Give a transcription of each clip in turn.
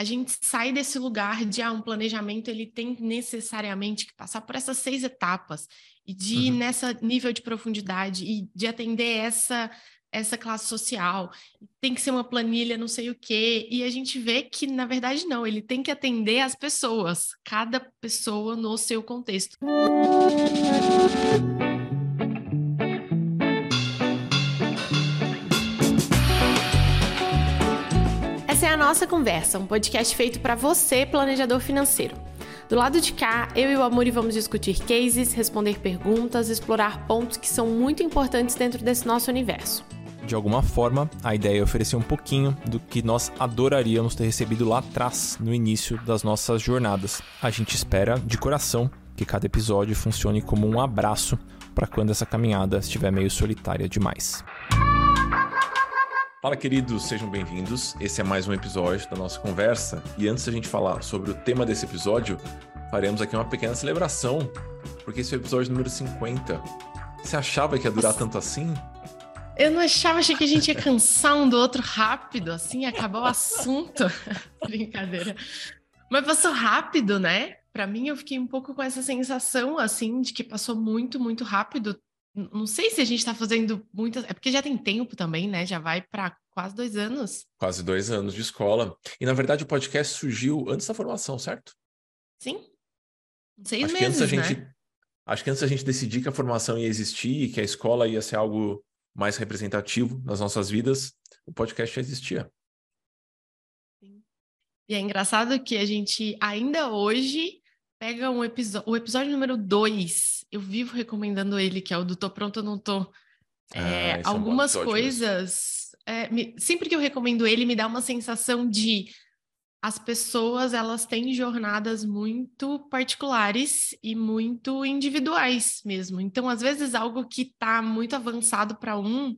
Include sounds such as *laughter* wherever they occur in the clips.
a gente sai desse lugar de ah, um planejamento ele tem necessariamente que passar por essas seis etapas e de ir uhum. nessa nível de profundidade e de atender essa essa classe social, tem que ser uma planilha, não sei o quê, e a gente vê que, na verdade, não, ele tem que atender as pessoas, cada pessoa no seu contexto. Nossa conversa, um podcast feito para você, planejador financeiro. Do lado de cá, eu e o Amuri vamos discutir cases, responder perguntas, explorar pontos que são muito importantes dentro desse nosso universo. De alguma forma, a ideia é oferecer um pouquinho do que nós adoraríamos ter recebido lá atrás, no início das nossas jornadas. A gente espera, de coração, que cada episódio funcione como um abraço para quando essa caminhada estiver meio solitária demais. Fala, queridos, sejam bem-vindos. Esse é mais um episódio da nossa conversa. E antes da gente falar sobre o tema desse episódio, faremos aqui uma pequena celebração, porque esse é o episódio número 50. Você achava que ia durar tanto assim? Eu não achava, achei que a gente ia cansar um do outro rápido, assim, acabar o assunto. *laughs* Brincadeira. Mas passou rápido, né? Para mim, eu fiquei um pouco com essa sensação, assim, de que passou muito, muito rápido não sei se a gente está fazendo muitas. É porque já tem tempo também, né? Já vai para quase dois anos. Quase dois anos de escola. E na verdade o podcast surgiu antes da formação, certo? Sim. Seis acho meses, que antes a né? gente, Acho que antes a gente decidir que a formação ia existir e que a escola ia ser algo mais representativo nas nossas vidas, o podcast já existia. Sim. E é engraçado que a gente ainda hoje Pega um episódio, o episódio número 2, eu vivo recomendando ele, que é o do Tô Pronto ou Não Tô. É, ah, algumas é coisas, é, me, sempre que eu recomendo ele, me dá uma sensação de as pessoas elas têm jornadas muito particulares e muito individuais mesmo. Então, às vezes, algo que está muito avançado para um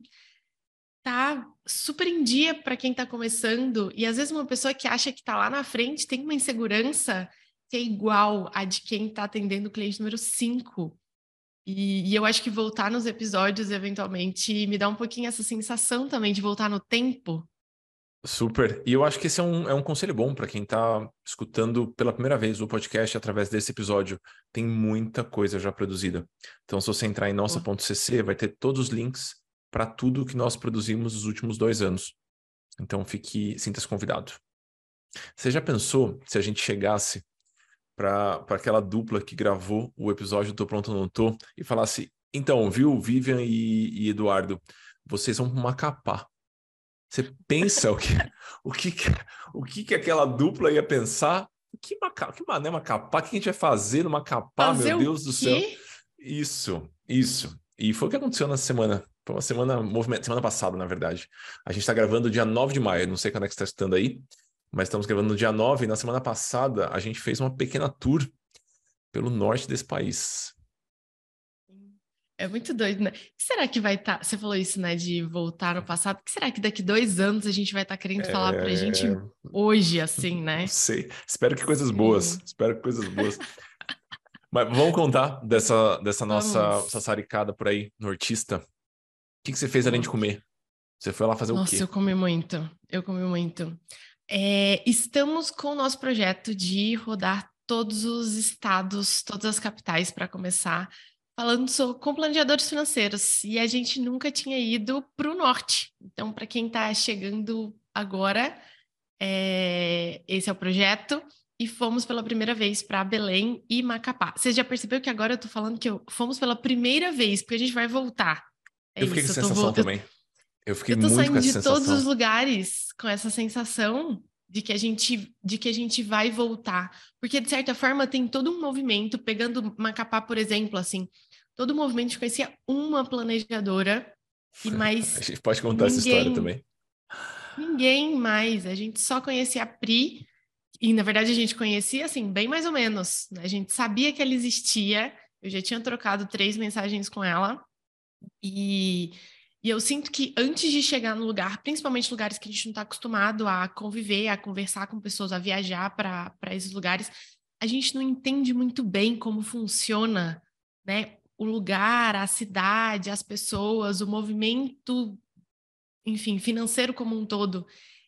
tá super em dia para quem está começando, e às vezes uma pessoa que acha que está lá na frente tem uma insegurança ser igual a de quem está atendendo o cliente número 5. E, e, eu acho que voltar nos episódios, eventualmente, me dá um pouquinho essa sensação também de voltar no tempo. Super. E eu acho que esse é um, é um conselho bom para quem está escutando pela primeira vez o podcast através desse episódio. Tem muita coisa já produzida. Então, se você entrar em nossa.cc, vai ter todos os links para tudo que nós produzimos nos últimos dois anos. Então, fique, sinta-se convidado. Você já pensou se a gente chegasse para aquela dupla que gravou o episódio Tô Pronto ou Não Tô e falasse: então, viu, Vivian e, e Eduardo, vocês vão macapá. Você pensa o que, o que, o que, que aquela dupla ia pensar? Que, maca, que mané macapá? O que a gente vai fazer no macapá, fazer meu Deus do céu? Isso, isso. E foi o que aconteceu na semana. Foi uma semana movimento, semana passada, na verdade. A gente está gravando dia 9 de maio, não sei quando é que você está estando aí, mas estamos gravando no dia 9 e na semana passada a gente fez uma pequena tour pelo norte desse país. É muito doido, né? O que será que vai estar? Tá... Você falou isso, né? De voltar no passado. O que será que daqui dois anos a gente vai estar tá querendo é... falar pra gente hoje, assim, né? Não sei. Espero que coisas boas. Espero que coisas boas. Mas vamos contar dessa, dessa nossa sassaricada por aí, nortista. O que, que você fez além de comer? Você foi lá fazer Nossa, o quê? Nossa, eu comi muito. Eu comi muito. É, estamos com o nosso projeto de rodar todos os estados, todas as capitais para começar, falando sobre, com planejadores financeiros. E a gente nunca tinha ido para o norte. Então, para quem está chegando agora, é, esse é o projeto. E fomos pela primeira vez para Belém e Macapá. Você já percebeu que agora eu estou falando que eu, fomos pela primeira vez, porque a gente vai voltar. É eu fiquei isso, com essa sensação também. Eu fiquei eu tô muito saindo de sensação. todos os lugares com essa sensação de que a gente de que a gente vai voltar, porque de certa forma tem todo um movimento, pegando Macapá por exemplo, assim, todo o movimento conhecia uma planejadora e *laughs* mais a gente pode contar ninguém, essa história também. Ninguém mais, a gente só conhecia a Pri e na verdade a gente conhecia assim bem mais ou menos, né? a gente sabia que ela existia, eu já tinha trocado três mensagens com ela e e eu sinto que antes de chegar no lugar, principalmente lugares que a gente não está acostumado a conviver, a conversar com pessoas, a viajar para esses lugares, a gente não entende muito bem como funciona né, o lugar, a cidade, as pessoas, o movimento, enfim, financeiro como um todo.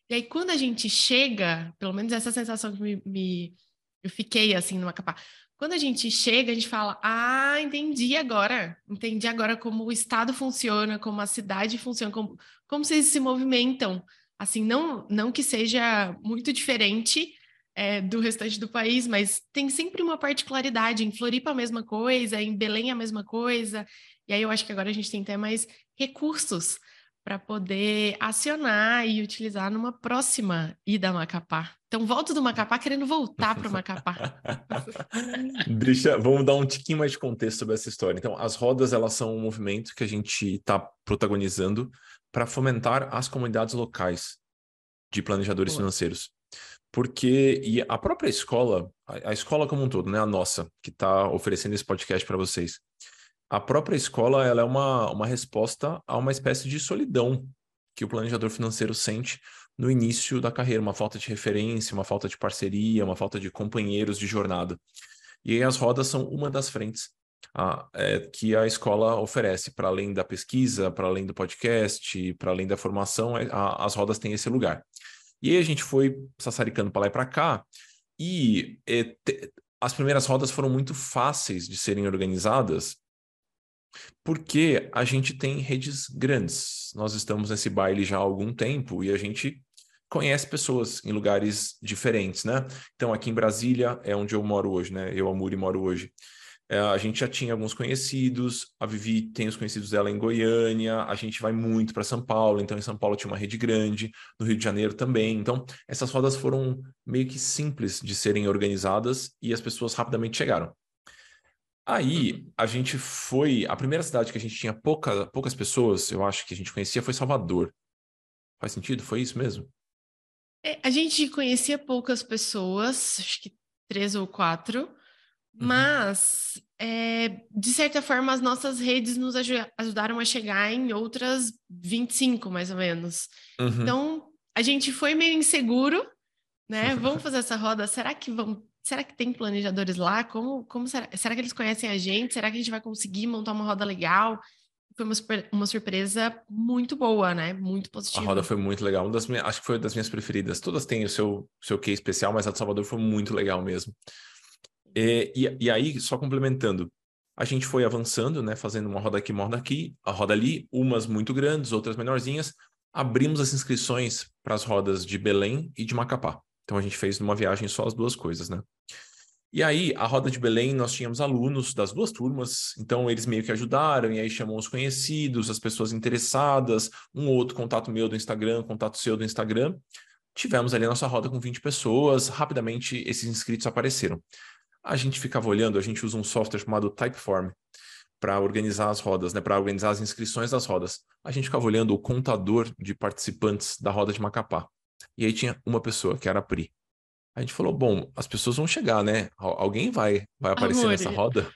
E aí, quando a gente chega, pelo menos essa sensação que me, me eu fiquei assim no Macapá. Quando a gente chega, a gente fala: Ah, entendi agora. Entendi agora como o Estado funciona, como a cidade funciona, como, como vocês se movimentam. Assim, não, não que seja muito diferente é, do restante do país, mas tem sempre uma particularidade. Em Floripa, a mesma coisa, em Belém, a mesma coisa. E aí eu acho que agora a gente tem até mais recursos para poder acionar e utilizar numa próxima ida a Macapá. Então, volto do Macapá querendo voltar para o Macapá. *laughs* Deixa, vamos dar um tiquinho mais de contexto sobre essa história. Então, as rodas, elas são um movimento que a gente está protagonizando para fomentar as comunidades locais de planejadores Boa. financeiros. Porque e a própria escola, a, a escola como um todo, né, a nossa, que está oferecendo esse podcast para vocês, a própria escola ela é uma, uma resposta a uma espécie de solidão que o planejador financeiro sente no início da carreira, uma falta de referência, uma falta de parceria, uma falta de companheiros de jornada. E as rodas são uma das frentes a, é, que a escola oferece, para além da pesquisa, para além do podcast, para além da formação, é, a, as rodas têm esse lugar. E aí a gente foi sassaricando para lá e para cá, e é, te, as primeiras rodas foram muito fáceis de serem organizadas, porque a gente tem redes grandes. Nós estamos nesse baile já há algum tempo e a gente conhece pessoas em lugares diferentes, né? Então, aqui em Brasília é onde eu moro hoje, né? Eu, Amuri, moro hoje. É, a gente já tinha alguns conhecidos, a Vivi tem os conhecidos dela em Goiânia, a gente vai muito para São Paulo, então em São Paulo tinha uma rede grande, no Rio de Janeiro também. Então, essas rodas foram meio que simples de serem organizadas e as pessoas rapidamente chegaram. Aí uhum. a gente foi. A primeira cidade que a gente tinha pouca, poucas pessoas, eu acho que a gente conhecia, foi Salvador. Faz sentido? Foi isso mesmo? É, a gente conhecia poucas pessoas, acho que três ou quatro, uhum. mas é, de certa forma as nossas redes nos ajudaram a chegar em outras 25, mais ou menos. Uhum. Então a gente foi meio inseguro, né? *laughs* Vamos fazer essa roda. Será que vão será que tem planejadores lá? Como, como será? Será que eles conhecem a gente? Será que a gente vai conseguir montar uma roda legal? Foi uma, super, uma surpresa muito boa, né? Muito positiva. A roda foi muito legal. Uma das minhas, acho que foi das minhas preferidas. Todas têm o seu, seu quê especial, mas a de Salvador foi muito legal mesmo. E, e, e aí, só complementando, a gente foi avançando, né? Fazendo uma roda aqui, uma roda aqui, a roda ali, umas muito grandes, outras menorzinhas. Abrimos as inscrições para as rodas de Belém e de Macapá. Então a gente fez numa viagem só as duas coisas, né? E aí, a roda de Belém, nós tínhamos alunos das duas turmas, então eles meio que ajudaram, e aí chamam os conhecidos, as pessoas interessadas, um ou outro contato meu do Instagram, contato seu do Instagram. Tivemos ali a nossa roda com 20 pessoas, rapidamente esses inscritos apareceram. A gente ficava olhando, a gente usa um software chamado Typeform para organizar as rodas, né, para organizar as inscrições das rodas. A gente ficava olhando o contador de participantes da roda de Macapá. E aí tinha uma pessoa, que era a Pri. A gente falou, bom, as pessoas vão chegar, né? Alguém vai, vai aparecer Amor, nessa roda?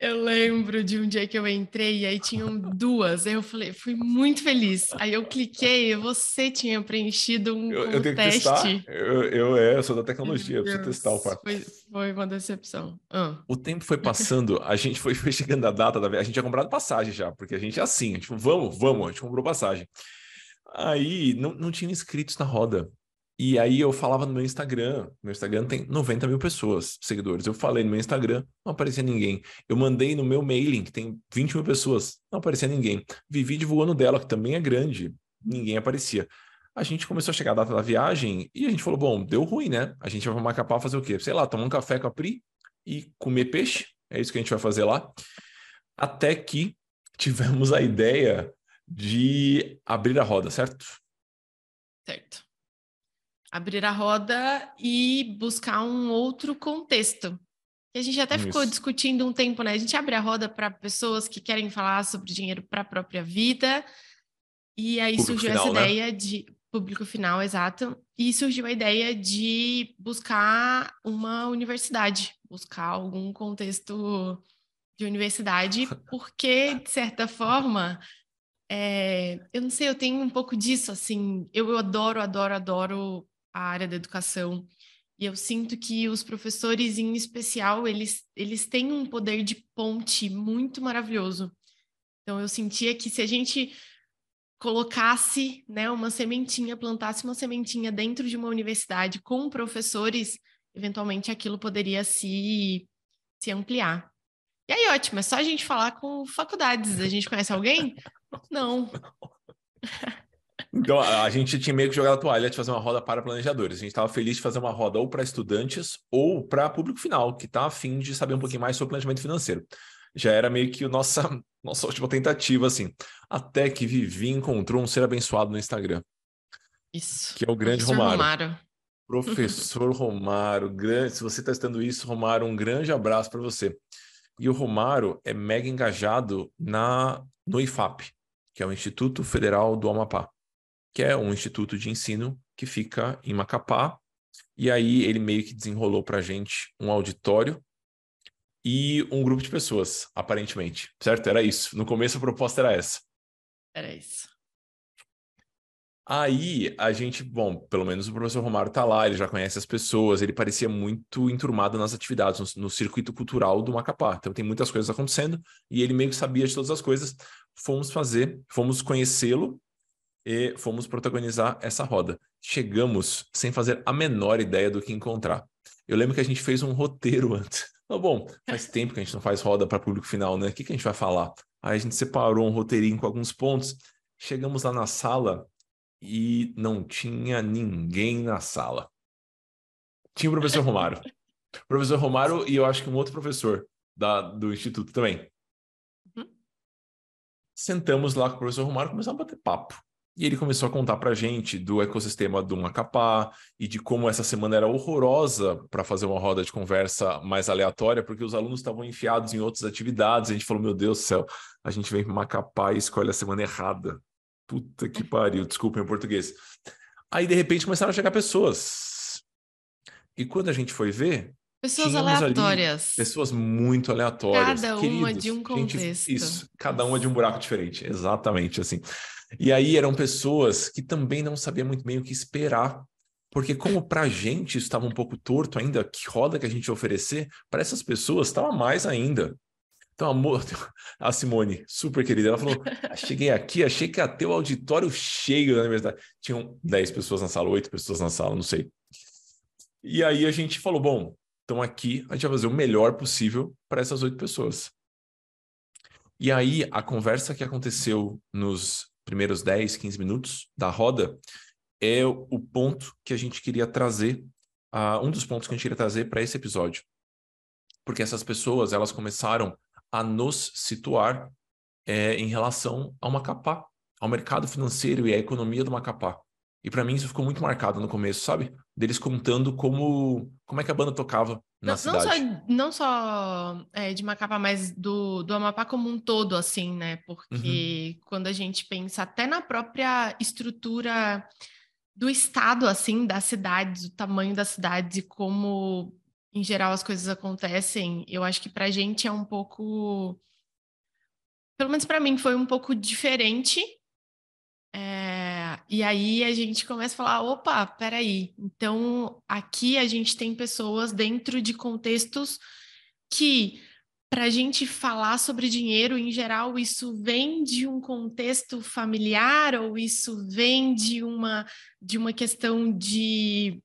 Eu lembro de um dia que eu entrei e aí tinham duas. Aí eu falei, fui muito feliz. Aí eu cliquei e você tinha preenchido um, eu, eu tenho teste. Que testar. Eu, eu, é, eu sou da tecnologia, eu preciso testar o fato. Foi, foi uma decepção. Ah. O tempo foi passando, a gente foi, *laughs* foi chegando a data da A gente tinha comprado passagem já, porque a gente é assim, a gente, vamos, vamos, a gente comprou passagem. Aí não, não tinha inscritos na roda. E aí eu falava no meu Instagram, meu Instagram tem 90 mil pessoas, seguidores. Eu falei no meu Instagram, não aparecia ninguém. Eu mandei no meu mailing, que tem 20 mil pessoas, não aparecia ninguém. Vivi divulgando dela, que também é grande, ninguém aparecia. A gente começou a chegar a data da viagem e a gente falou, bom, deu ruim, né? A gente vai para Macapá fazer o quê? Sei lá, tomar um café com a Pri e comer peixe. É isso que a gente vai fazer lá. Até que tivemos a ideia de abrir a roda, certo? Certo. Abrir a roda e buscar um outro contexto. a gente até Isso. ficou discutindo um tempo, né? A gente abre a roda para pessoas que querem falar sobre dinheiro para a própria vida. E aí público surgiu final, essa né? ideia de público final, exato. E surgiu a ideia de buscar uma universidade, buscar algum contexto de universidade, *laughs* porque, de certa forma, é, eu não sei, eu tenho um pouco disso, assim, eu, eu adoro, adoro, adoro a área da educação, e eu sinto que os professores, em especial, eles, eles têm um poder de ponte muito maravilhoso. Então, eu sentia que se a gente colocasse né, uma sementinha, plantasse uma sementinha dentro de uma universidade com professores, eventualmente aquilo poderia se, se ampliar. E aí, ótimo, é só a gente falar com faculdades. A gente conhece alguém? *laughs* Não. *laughs* Então, a gente tinha meio que jogado a toalha de fazer uma roda para planejadores. A gente estava feliz de fazer uma roda ou para estudantes ou para público final, que está afim de saber um pouquinho mais sobre planejamento financeiro. Já era meio que a nossa, *laughs* nossa última tentativa, assim. Até que Vivi encontrou um ser abençoado no Instagram. Isso. Que é o grande Romário. Romário. Professor *laughs* Romário, grande, se você está estando isso, Romário, um grande abraço para você. E o Romário é mega engajado na no IFAP, que é o Instituto Federal do Amapá que é um instituto de ensino que fica em Macapá. E aí ele meio que desenrolou para a gente um auditório e um grupo de pessoas, aparentemente. Certo? Era isso. No começo a proposta era essa. Era isso. Aí a gente, bom, pelo menos o professor Romário tá lá, ele já conhece as pessoas, ele parecia muito enturmado nas atividades, no, no, circuito cultural do Macapá. Então tem muitas coisas acontecendo e ele meio que sabia de todas as coisas. Fomos fazer, fomos conhecê-lo e fomos protagonizar essa roda. Chegamos sem fazer a menor ideia do que encontrar. Eu lembro que a gente fez um roteiro *laughs* antes. Oh, bom, faz *laughs* tempo que a gente não faz roda para público final, né? O que, que a gente vai falar? Aí a gente separou um roteirinho com alguns pontos. Chegamos lá na sala e não tinha ninguém na sala. Tinha o professor Romário. *laughs* O professor Romário e eu acho que um outro professor da, do instituto também. Uhum. Sentamos lá com o professor Romário e começamos a bater papo. E ele começou a contar para gente do ecossistema do Macapá e de como essa semana era horrorosa para fazer uma roda de conversa mais aleatória, porque os alunos estavam enfiados em outras atividades. A gente falou: Meu Deus do céu, a gente vem para Macapá e escolhe a semana errada. Puta que pariu, desculpa em português. Aí, de repente, começaram a chegar pessoas. E quando a gente foi ver. Pessoas aleatórias. Pessoas muito aleatórias. Cada Queridos, uma de um contexto. Gente, isso, cada uma de um buraco diferente. Exatamente assim. E aí eram pessoas que também não sabiam muito bem o que esperar. Porque como para a gente estava um pouco torto ainda, que roda que a gente ia oferecer, para essas pessoas estava mais ainda. Então, amor, *laughs* a Simone, super querida, ela falou: ah, cheguei aqui, achei que ia ter o auditório cheio da universidade. Tinham 10 pessoas na sala, 8 pessoas na sala, não sei. E aí a gente falou: bom, então aqui a gente vai fazer o melhor possível para essas oito pessoas. E aí a conversa que aconteceu nos primeiros 10, 15 minutos da roda, é o ponto que a gente queria trazer, uh, um dos pontos que a gente queria trazer para esse episódio. Porque essas pessoas, elas começaram a nos situar é, em relação ao Macapá, ao mercado financeiro e à economia do Macapá. E para mim isso ficou muito marcado no começo, sabe? Deles contando como, como é que a banda tocava na não, cidade. Não só, não só é, de Macapá, mas do, do Amapá como um todo, assim, né? Porque uhum. quando a gente pensa até na própria estrutura do estado, assim, das cidades, o tamanho das cidades e como, em geral, as coisas acontecem, eu acho que pra gente é um pouco... Pelo menos para mim foi um pouco diferente é, e aí a gente começa a falar: opa, peraí, então aqui a gente tem pessoas dentro de contextos que, para a gente falar sobre dinheiro em geral, isso vem de um contexto familiar ou isso vem de uma, de uma questão de,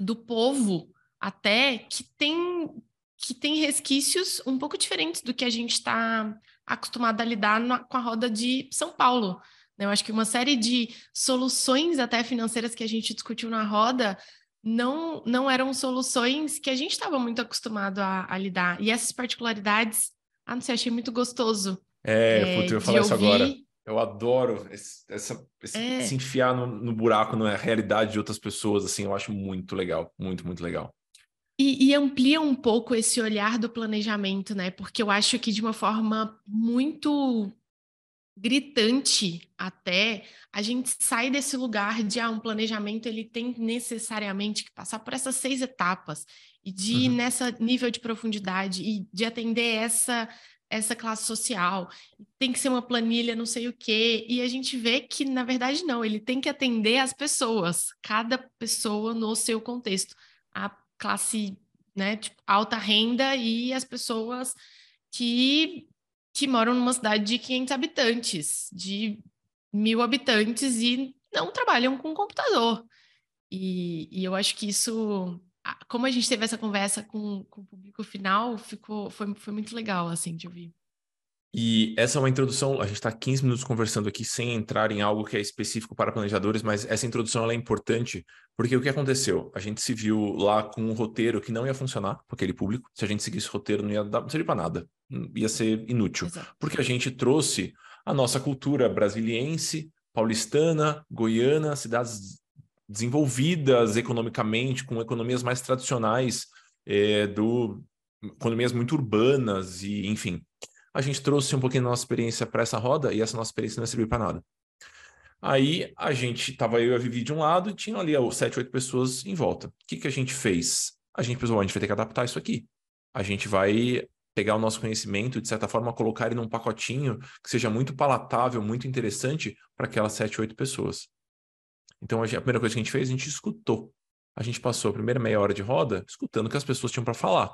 do povo até que tem, que tem resquícios um pouco diferentes do que a gente está acostumado a lidar na, com a roda de São Paulo. Eu acho que uma série de soluções até financeiras que a gente discutiu na roda não, não eram soluções que a gente estava muito acostumado a, a, lidar. E essas particularidades, ah, não sei, achei muito gostoso. É, é eu ia falar isso agora. Eu adoro esse, essa, esse, é. se enfiar no, no buraco, na realidade de outras pessoas, assim, eu acho muito legal, muito, muito legal. E, e, amplia um pouco esse olhar do planejamento, né? Porque eu acho que de uma forma muito gritante até, a gente sai desse lugar de ah, um planejamento ele tem necessariamente que passar por essas seis etapas e de ir uhum. nessa nível de profundidade e de atender essa essa classe social, tem que ser uma planilha, não sei o quê, e a gente vê que, na verdade, não, ele tem que atender as pessoas, cada pessoa no seu contexto, a classe, né, tipo, alta renda e as pessoas que que moram numa cidade de 500 habitantes, de mil habitantes e não trabalham com computador. E, e eu acho que isso, como a gente teve essa conversa com, com o público final, ficou, foi, foi muito legal, assim, de ouvir. E essa é uma introdução, a gente está 15 minutos conversando aqui sem entrar em algo que é específico para planejadores, mas essa introdução é importante porque o que aconteceu? A gente se viu lá com um roteiro que não ia funcionar para aquele público. Se a gente seguisse o roteiro, não ia dar, não servir para nada, ia ser inútil. Exato. Porque a gente trouxe a nossa cultura brasiliense, paulistana, goiana, cidades desenvolvidas economicamente, com economias mais tradicionais, é, do economias muito urbanas e enfim a gente trouxe um pouquinho da nossa experiência para essa roda e essa nossa experiência não serviu para nada. Aí a gente tava eu e a Vivi de um lado e tinha ali sete, oito pessoas em volta. O que, que a gente fez? A gente pensou, a gente vai ter que adaptar isso aqui. A gente vai pegar o nosso conhecimento e, de certa forma, colocar ele num pacotinho que seja muito palatável, muito interessante para aquelas sete, oito pessoas. Então, a, gente, a primeira coisa que a gente fez, a gente escutou. A gente passou a primeira meia hora de roda escutando o que as pessoas tinham para falar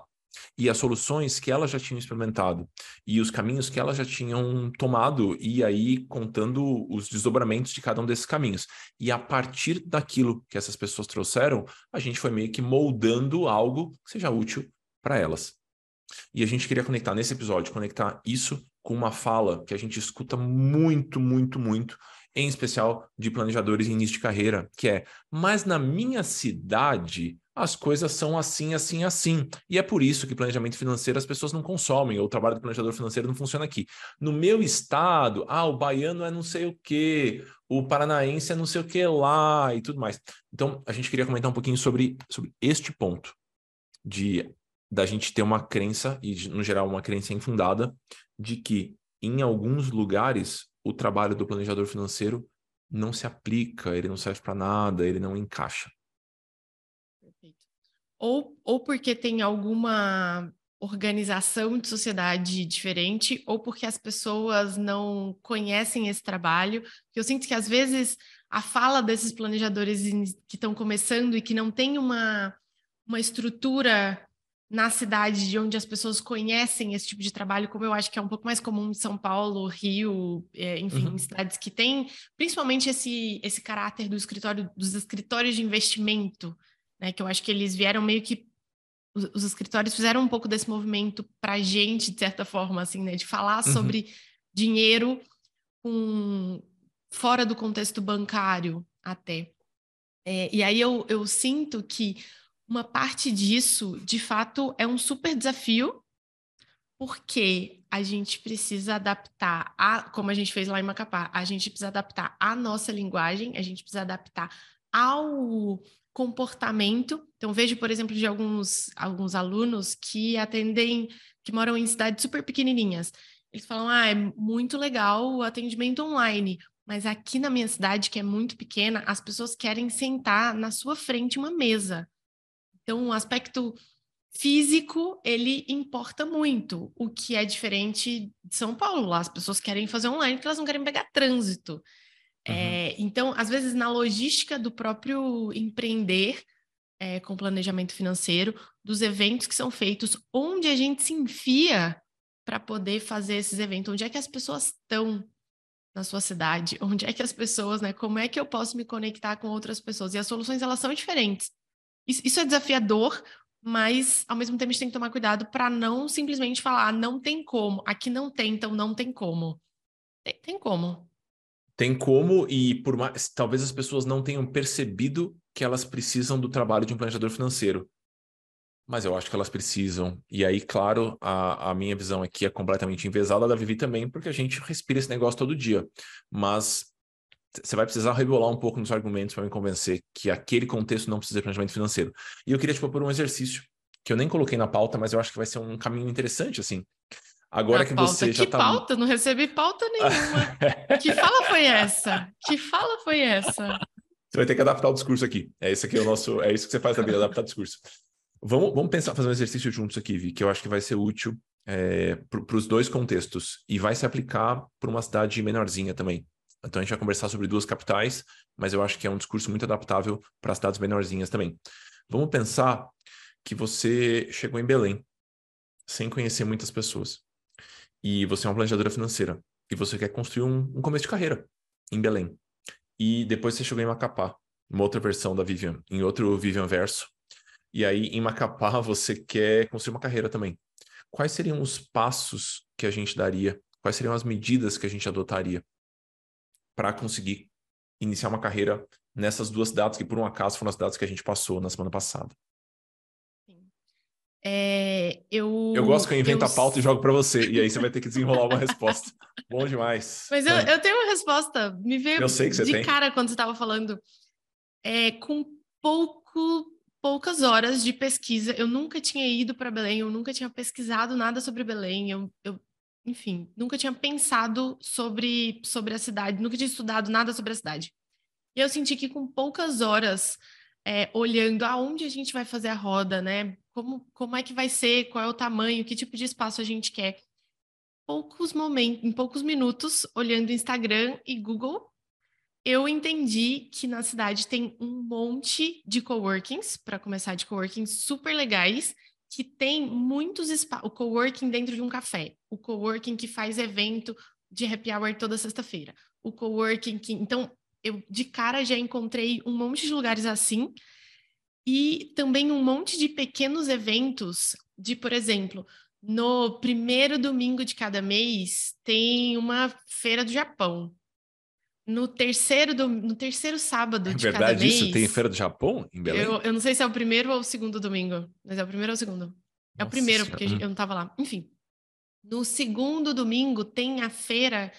e as soluções que elas já tinham experimentado e os caminhos que elas já tinham tomado e aí contando os desdobramentos de cada um desses caminhos. E a partir daquilo que essas pessoas trouxeram, a gente foi meio que moldando algo que seja útil para elas. E a gente queria conectar nesse episódio, conectar isso com uma fala que a gente escuta muito, muito, muito, em especial de planejadores em início de carreira, que é: "Mas na minha cidade as coisas são assim, assim, assim. E é por isso que planejamento financeiro as pessoas não consomem, ou o trabalho do planejador financeiro não funciona aqui. No meu estado, ah, o baiano é não sei o quê, o paranaense é não sei o que lá e tudo mais. Então, a gente queria comentar um pouquinho sobre, sobre este ponto de da gente ter uma crença, e no geral uma crença infundada, de que em alguns lugares o trabalho do planejador financeiro não se aplica, ele não serve para nada, ele não encaixa ou, ou porque tem alguma organização de sociedade diferente, ou porque as pessoas não conhecem esse trabalho. Eu sinto que às vezes a fala desses planejadores que estão começando e que não tem uma, uma estrutura na cidade de onde as pessoas conhecem esse tipo de trabalho, como eu acho que é um pouco mais comum em São Paulo, Rio, é, enfim, uhum. cidades que têm principalmente esse, esse caráter do escritório, dos escritórios de investimento, né? Que eu acho que eles vieram meio que os, os escritórios fizeram um pouco desse movimento para a gente, de certa forma, assim, né? De falar uhum. sobre dinheiro com, fora do contexto bancário até. É, e aí eu, eu sinto que uma parte disso, de fato, é um super desafio, porque a gente precisa adaptar, a, como a gente fez lá em Macapá, a gente precisa adaptar a nossa linguagem, a gente precisa adaptar ao comportamento. Então, vejo, por exemplo, de alguns, alguns alunos que atendem, que moram em cidades super pequenininhas. Eles falam, ah, é muito legal o atendimento online, mas aqui na minha cidade, que é muito pequena, as pessoas querem sentar na sua frente uma mesa. Então, o aspecto físico, ele importa muito, o que é diferente de São Paulo. Lá as pessoas querem fazer online porque elas não querem pegar trânsito. Uhum. É, então, às vezes, na logística do próprio empreender é, com planejamento financeiro, dos eventos que são feitos, onde a gente se enfia para poder fazer esses eventos, onde é que as pessoas estão na sua cidade, *laughs* onde é que as pessoas, né? Como é que eu posso me conectar com outras pessoas? E as soluções elas são diferentes. Isso, é desafiador, mas ao mesmo tempo a gente tem que tomar cuidado para não simplesmente falar, ah, não tem como, aqui não tem, então não tem como. Tem, tem como. Tem como, e por mais talvez as pessoas não tenham percebido que elas precisam do trabalho de um planejador financeiro. Mas eu acho que elas precisam. E aí, claro, a, a minha visão aqui é completamente envesada da Vivi também, porque a gente respira esse negócio todo dia. Mas você vai precisar rebolar um pouco nos argumentos para me convencer que aquele contexto não precisa de planejamento financeiro. E eu queria te propor um exercício que eu nem coloquei na pauta, mas eu acho que vai ser um caminho interessante, assim. Agora que pauta. você já que tá... pauta? Não recebi pauta *laughs* nenhuma. que fala foi essa? Que fala foi essa? Você vai ter que adaptar o discurso aqui. É isso aqui é o nosso, é isso que você faz na vida, adaptar o discurso. Vamos, vamos pensar, fazer um exercício juntos aqui, Vi, que eu acho que vai ser útil é, para os dois contextos e vai se aplicar para uma cidade menorzinha também. Então a gente vai conversar sobre duas capitais, mas eu acho que é um discurso muito adaptável para cidades menorzinhas também. Vamos pensar que você chegou em Belém sem conhecer muitas pessoas e você é uma planejadora financeira e você quer construir um, um começo de carreira. em Belém. E depois você chegou em Macapá, uma outra versão da Vivian, em outro Vivian verso. E aí, em Macapá, *laughs* você quer construir uma carreira também. Quais seriam os passos que a gente daria? Quais seriam as medidas que a gente adotaria para conseguir iniciar uma carreira nessas duas datas, que por um acaso foram as datas que a gente passou na semana passada? É, eu, eu gosto que eu invento eu... a pauta e jogo para você, e aí você vai ter que desenrolar uma *laughs* resposta. Bom demais. Mas eu, é. eu tenho uma resposta. Me veio eu sei que você de tem. cara quando você estava falando. É, com pouco, poucas horas de pesquisa, eu nunca tinha ido para Belém, eu nunca tinha pesquisado nada sobre Belém, eu, eu, enfim, nunca tinha pensado sobre, sobre a cidade, nunca tinha estudado nada sobre a cidade. E eu senti que com poucas horas é, olhando aonde a gente vai fazer a roda, né? Como, como é que vai ser, qual é o tamanho, que tipo de espaço a gente quer. Poucos momentos, em poucos minutos, olhando Instagram e Google, eu entendi que na cidade tem um monte de coworkings, para começar de coworkings super legais, que tem muitos espaços. O coworking dentro de um café, o coworking que faz evento de happy hour toda sexta-feira, o coworking que. Então, eu de cara já encontrei um monte de lugares assim e também um monte de pequenos eventos de, por exemplo, no primeiro domingo de cada mês tem uma feira do Japão. No terceiro, do, no terceiro sábado é de verdade cada mês... isso? Tem feira do Japão em Belém? Eu, eu não sei se é o primeiro ou o segundo domingo, mas é o primeiro ou o segundo. É Nossa o primeiro, senhora. porque eu não estava lá. Enfim, no segundo domingo tem a feira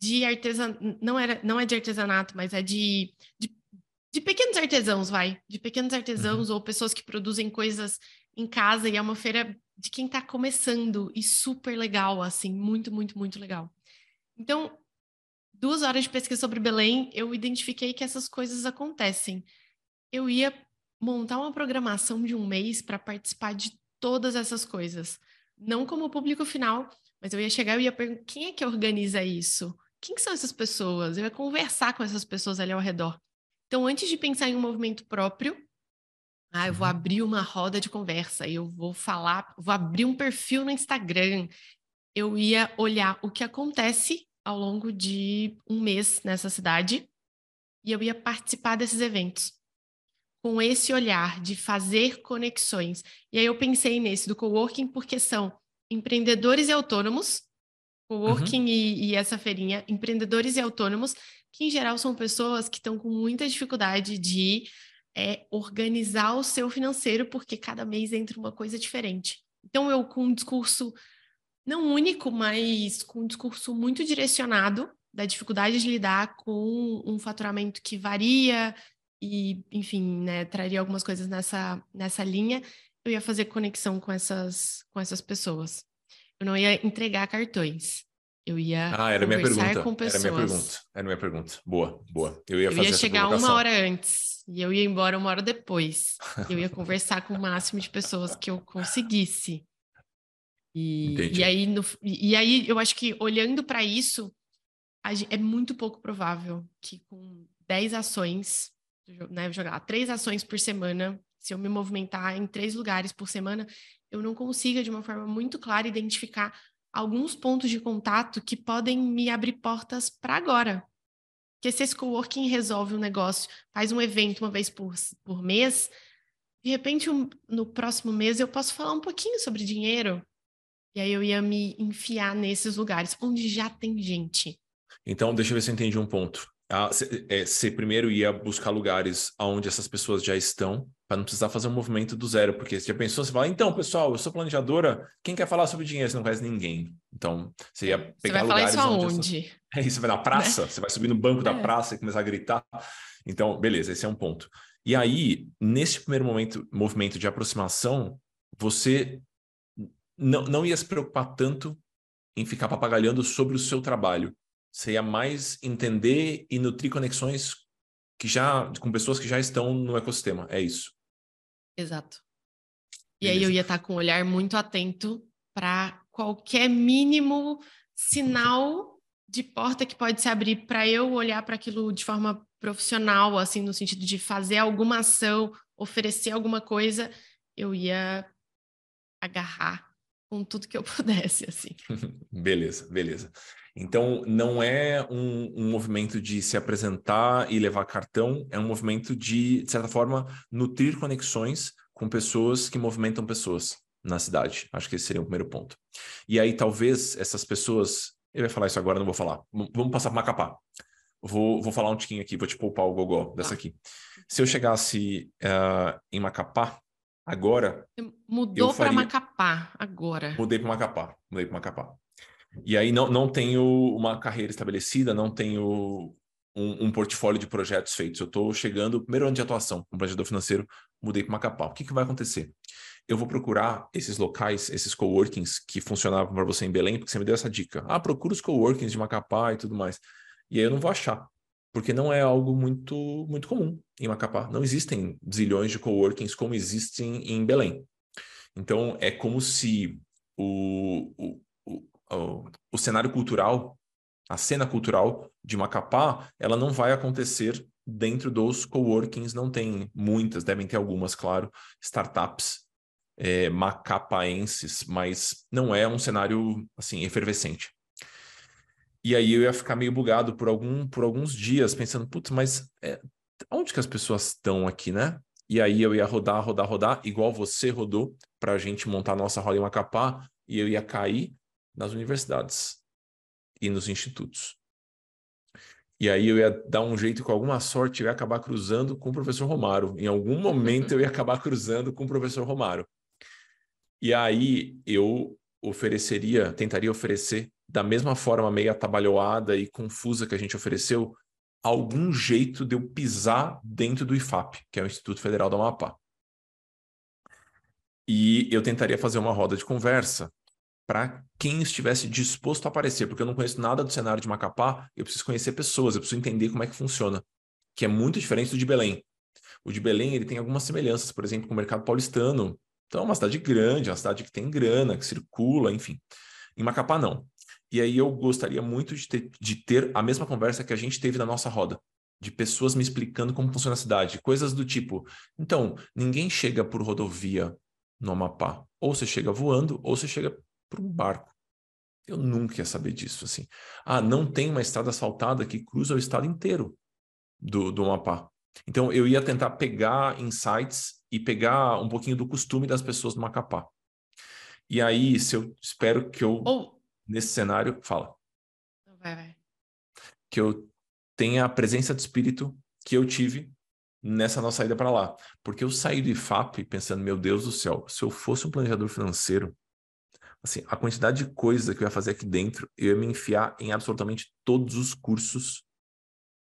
de artesanato, não, era, não é de artesanato, mas é de, de, de pequenos artesãos, vai, de pequenos artesãos uhum. ou pessoas que produzem coisas em casa, e é uma feira de quem está começando, e super legal, assim, muito, muito, muito legal. Então, duas horas de pesquisa sobre Belém, eu identifiquei que essas coisas acontecem. Eu ia montar uma programação de um mês para participar de todas essas coisas. Não como público final, mas eu ia chegar e ia perguntar quem é que organiza isso? quem são essas pessoas? Eu ia conversar com essas pessoas ali ao redor. Então, antes de pensar em um movimento próprio, ah, eu vou uhum. abrir uma roda de conversa, eu vou falar, vou abrir um perfil no Instagram. Eu ia olhar o que acontece ao longo de um mês nessa cidade e eu ia participar desses eventos com esse olhar de fazer conexões. E aí eu pensei nesse do coworking porque são empreendedores e autônomos coworking uhum. e, e essa feirinha, empreendedores e autônomos, que em geral são pessoas que estão com muita dificuldade de é, organizar o seu financeiro, porque cada mês entra uma coisa diferente. Então, eu com um discurso não único, mas com um discurso muito direcionado da dificuldade de lidar com um faturamento que varia e, enfim, né, traria algumas coisas nessa, nessa linha, eu ia fazer conexão com essas, com essas pessoas. Eu não ia entregar cartões. Eu ia ah, era minha pergunta. com pessoas. Era minha pergunta. Era minha pergunta. Boa, boa. Eu ia eu fazer ia chegar uma hora antes e eu ia embora uma hora depois. eu ia *laughs* conversar com o máximo de pessoas que eu conseguisse. E, e aí, no, e aí, eu acho que olhando para isso, é muito pouco provável que com 10 ações, né, jogar três ações por semana, se eu me movimentar em três lugares por semana, eu não consiga, de uma forma muito clara, identificar alguns pontos de contato que podem me abrir portas para agora. Porque se esse coworking resolve um negócio, faz um evento uma vez por, por mês, de repente um, no próximo mês eu posso falar um pouquinho sobre dinheiro. E aí eu ia me enfiar nesses lugares onde já tem gente. Então, deixa eu ver se eu entendi um ponto. Você é, primeiro ia buscar lugares onde essas pessoas já estão, para não precisar fazer um movimento do zero, porque você já pensou, você fala, então, pessoal, eu sou planejadora, quem quer falar sobre dinheiro? Você não conhece ninguém. Então, você ia pegar você vai lugares falar isso onde... aonde? Essas... *laughs* É isso, você vai na praça, né? você vai subir no banco é. da praça e começar a gritar. Então, beleza, esse é um ponto. E aí, nesse primeiro momento, movimento de aproximação, você não, não ia se preocupar tanto em ficar papagalhando sobre o seu trabalho, seria mais entender e nutrir conexões que já com pessoas que já estão no ecossistema. É isso. Exato. E Beleza. aí eu ia estar com um olhar muito atento para qualquer mínimo sinal de porta que pode se abrir para eu olhar para aquilo de forma profissional, assim, no sentido de fazer alguma ação, oferecer alguma coisa, eu ia agarrar com tudo que eu *laughs* pudesse, assim. *laughs* beleza, beleza. Então, não é um, um, movimento de se apresentar e levar cartão, é um movimento de, de certa forma, nutrir conexões com pessoas que movimentam pessoas na cidade. Acho que esse seria o primeiro ponto. E aí, talvez essas pessoas. Eu ia falar isso agora, não vou falar. Vamos passar para Macapá. Vou, vou falar um tiquinho aqui, vou te poupar o gogó dessa tá. aqui. Se eu chegasse uh, em Macapá, agora. Mudou faria... para Macapá, agora. Mudei para Macapá. Mudei para Macapá. E aí não, não tenho uma carreira estabelecida, não tenho um, um portfólio de projetos feitos. Eu estou chegando, primeiro ano de atuação como planejador financeiro, mudei para Macapá. O que, que vai acontecer? Eu vou procurar esses locais, esses coworkings que funcionavam para você em Belém, porque você me deu essa dica. Ah, procura os coworkings de Macapá e tudo mais. E aí eu não vou achar, porque não é algo muito, muito comum em Macapá. Não existem zilhões de coworkings como existem em Belém. Então é como se o, o, o, o cenário cultural, a cena cultural de Macapá, ela não vai acontecer dentro dos coworkings, não tem muitas, devem ter algumas, claro, startups é, macapaenses, mas não é um cenário assim efervescente. E aí eu ia ficar meio bugado por, algum, por alguns dias, pensando, putz, mas é, onde que as pessoas estão aqui, né? E aí eu ia rodar, rodar, rodar, igual você rodou, para a gente montar a nossa roda em Macapá, e eu ia cair nas universidades e nos institutos. E aí eu ia dar um jeito com alguma sorte, eu ia acabar cruzando com o professor Romaro. Em algum momento eu ia acabar cruzando com o professor Romaro. E aí eu ofereceria, tentaria oferecer da mesma forma meio atabalhoada e confusa que a gente ofereceu, algum jeito de eu pisar dentro do IFAP, que é o Instituto Federal do Amapá. E eu tentaria fazer uma roda de conversa para quem estivesse disposto a aparecer, porque eu não conheço nada do cenário de Macapá, eu preciso conhecer pessoas, eu preciso entender como é que funciona, que é muito diferente do de Belém. O de Belém ele tem algumas semelhanças, por exemplo, com o mercado paulistano. Então é uma cidade grande, é uma cidade que tem grana, que circula, enfim. Em Macapá não. E aí eu gostaria muito de ter, de ter a mesma conversa que a gente teve na nossa roda, de pessoas me explicando como funciona a cidade, coisas do tipo, então, ninguém chega por rodovia no Amapá, ou você chega voando, ou você chega por um barco. Eu nunca ia saber disso, assim. Ah, não tem uma estrada asfaltada que cruza o estado inteiro do, do Amapá. Então, eu ia tentar pegar insights e pegar um pouquinho do costume das pessoas do Macapá. E aí, se eu espero que eu nesse cenário, fala. Vai, vai. Que eu tenha a presença de espírito que eu tive nessa nossa ida para lá. Porque eu saí do IFAP pensando, meu Deus do céu, se eu fosse um planejador financeiro, assim, a quantidade de coisa que eu ia fazer aqui dentro, eu ia me enfiar em absolutamente todos os cursos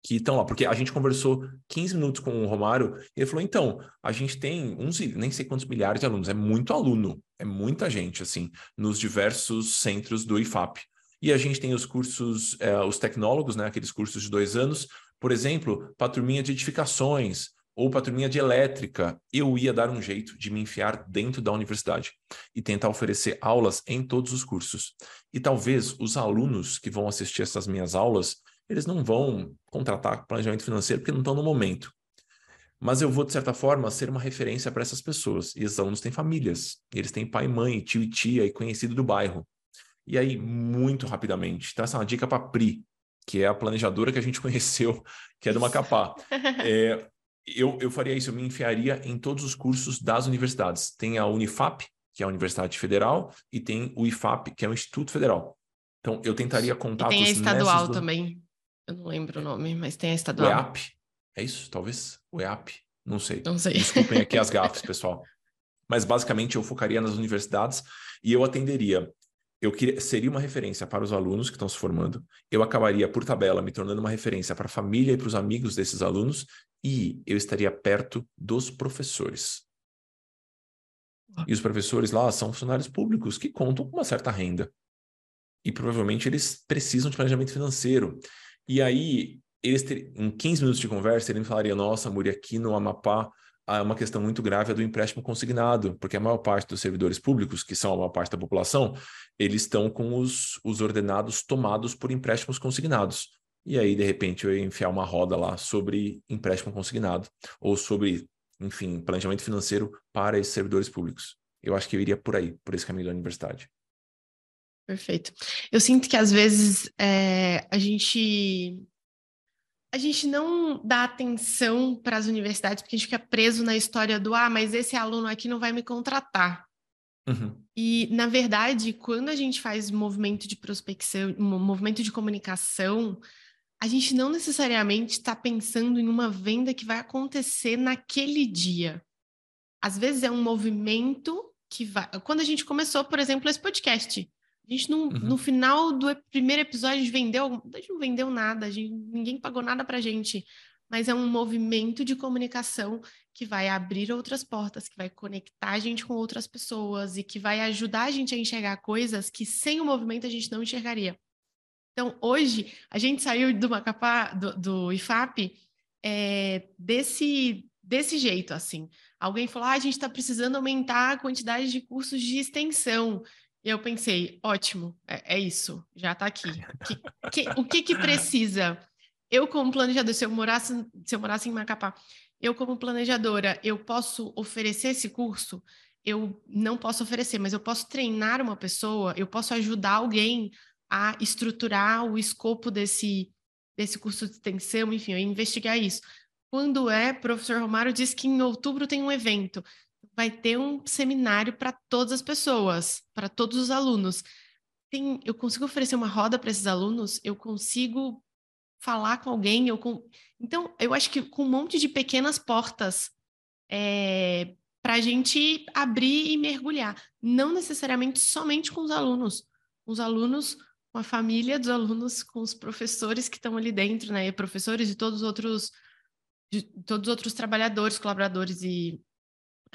que estão lá. Porque a gente conversou 15 minutos com o Romário e ele falou: então, a gente tem uns, nem sei quantos milhares de alunos, é muito aluno, é muita gente, assim, nos diversos centros do IFAP. E a gente tem os cursos, é, os tecnólogos, né, aqueles cursos de dois anos, por exemplo, para turminha de edificações ou para turminha de elétrica, eu ia dar um jeito de me enfiar dentro da universidade e tentar oferecer aulas em todos os cursos. E talvez os alunos que vão assistir essas minhas aulas eles não vão contratar planejamento financeiro porque não estão no momento. Mas eu vou, de certa forma, ser uma referência para essas pessoas. E esses alunos têm famílias, eles têm pai e mãe, tio e tia e conhecido do bairro. E aí, muito rapidamente, então essa é uma dica para a Pri, que é a planejadora que a gente *laughs* conheceu, que é do Macapá. *laughs* é, eu, eu faria isso, eu me enfiaria em todos os cursos das universidades. Tem a Unifap, que é a Universidade Federal, e tem o IFAP, que é o Instituto Federal. Então, eu tentaria contatos... E tem a estadual também. Eu não lembro o nome, mas tem a estadual. O EAP? É isso, talvez? O EAP? Não sei. Não sei. Desculpem aqui as *laughs* gafes, pessoal. Mas basicamente eu focaria nas universidades e eu atenderia. Eu queria, seria uma referência para os alunos que estão se formando. Eu acabaria, por tabela, me tornando uma referência para a família e para os amigos desses alunos. E eu estaria perto dos professores. E os professores lá são funcionários públicos que contam com uma certa renda. E provavelmente eles precisam de planejamento financeiro. E aí, eles ter, em 15 minutos de conversa, ele me falaria: Nossa, Muri, aqui no Amapá uma questão muito grave é do empréstimo consignado, porque a maior parte dos servidores públicos, que são a maior parte da população, eles estão com os, os ordenados tomados por empréstimos consignados. E aí, de repente, eu ia enfiar uma roda lá sobre empréstimo consignado, ou sobre, enfim, planejamento financeiro para esses servidores públicos. Eu acho que eu iria por aí, por esse caminho da universidade. Perfeito. Eu sinto que às vezes é, a gente a gente não dá atenção para as universidades porque a gente fica preso na história do ah, mas esse aluno aqui não vai me contratar. Uhum. E, na verdade, quando a gente faz movimento de prospecção, movimento de comunicação, a gente não necessariamente está pensando em uma venda que vai acontecer naquele dia. Às vezes é um movimento que vai. Quando a gente começou, por exemplo, esse podcast, a gente não, uhum. no final do primeiro episódio a gente vendeu, a gente não vendeu nada, a gente, ninguém pagou nada pra gente, mas é um movimento de comunicação que vai abrir outras portas, que vai conectar a gente com outras pessoas e que vai ajudar a gente a enxergar coisas que sem o movimento a gente não enxergaria. Então, hoje, a gente saiu do Macapá, do, do IFAP, é, desse, desse jeito, assim. Alguém falou, ah, a gente está precisando aumentar a quantidade de cursos de extensão. E eu pensei, ótimo, é, é isso, já está aqui. Que, que, o que que precisa? Eu, como planejador, se eu morasse, se eu morasse em Macapá, eu, como planejadora, eu posso oferecer esse curso? Eu não posso oferecer, mas eu posso treinar uma pessoa, eu posso ajudar alguém a estruturar o escopo desse, desse curso de extensão, enfim, eu investigar isso. Quando é, professor Romário disse que em outubro tem um evento vai ter um seminário para todas as pessoas, para todos os alunos. Tem, eu consigo oferecer uma roda para esses alunos, eu consigo falar com alguém, eu com... então eu acho que com um monte de pequenas portas é, para a gente abrir e mergulhar, não necessariamente somente com os alunos, os alunos com a família dos alunos, com os professores que estão ali dentro, né, e professores e todos os outros de todos os outros trabalhadores, colaboradores e